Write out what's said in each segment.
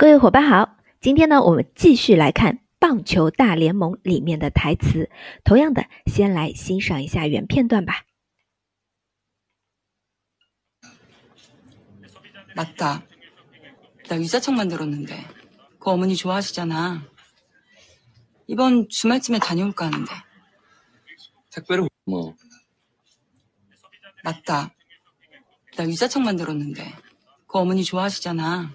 各位伙伴好，今天呢，我们继续来看《棒球大联盟》里面的台词。同样的，先来欣赏一下原片段吧。 맞다. 나 유자청 만들었는데. 그 어머니 좋아하시잖아. 이번 주말쯤에 다녀올까 하는데. 택배로 뭐 맞다. 나 유자청 만들었는데. 그 어머니 좋아하시잖아.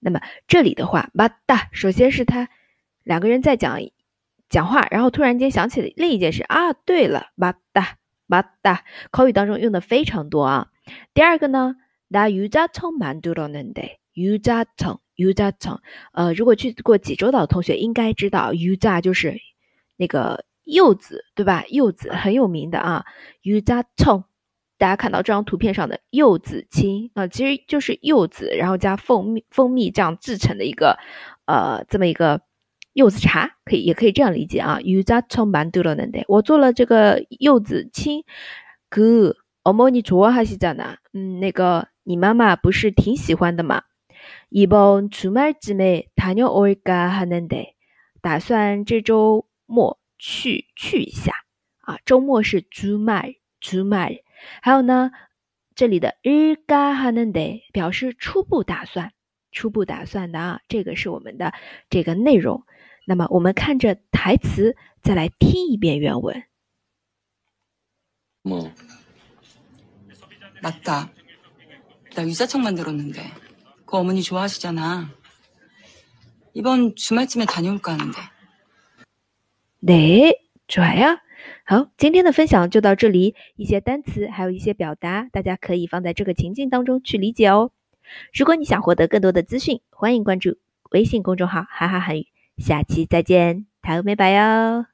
那么这里的话，맞다， 首先是他两个人在讲讲话，然后突然间想起了另一件事啊，对了，맞다맞다口语当中用的非常多啊。第二个呢，나유자청만들었는데유자청유자청呃，如果去过济州岛的同学应该知道，유자就是那个柚子，对吧？柚子很有名的啊，유자청。 大家看到这张图片上的柚子青啊、呃，其实就是柚子，然后加蜂蜜蜂蜜这样制成的一个呃这么一个柚子茶，可以也可以这样理解啊。유자청만들었는데我做了这个柚子青，그어머니좋아하시잖아。 嗯，那个你妈妈不是挺喜欢的吗？이번주말쯤에다녀올까하는데打算这周末去去一下啊。周末是주말주말。 还有呢，这里的日가하는데表示初步打算，初步打算的啊，这个是我们的这个内容。那么我们看着台词，再来听一遍原文。 뭐 맞다. 나 유자청 만들었는데. 그 어머니 좋아하시잖아. 이번 주말쯤에 다녀올까 하는데. 对，좋아요。 好，今天的分享就到这里。一些单词，还有一些表达，大家可以放在这个情境当中去理解哦。如果你想获得更多的资讯，欢迎关注微信公众号“哈哈韩语”。下期再见，台欧拜拜哟。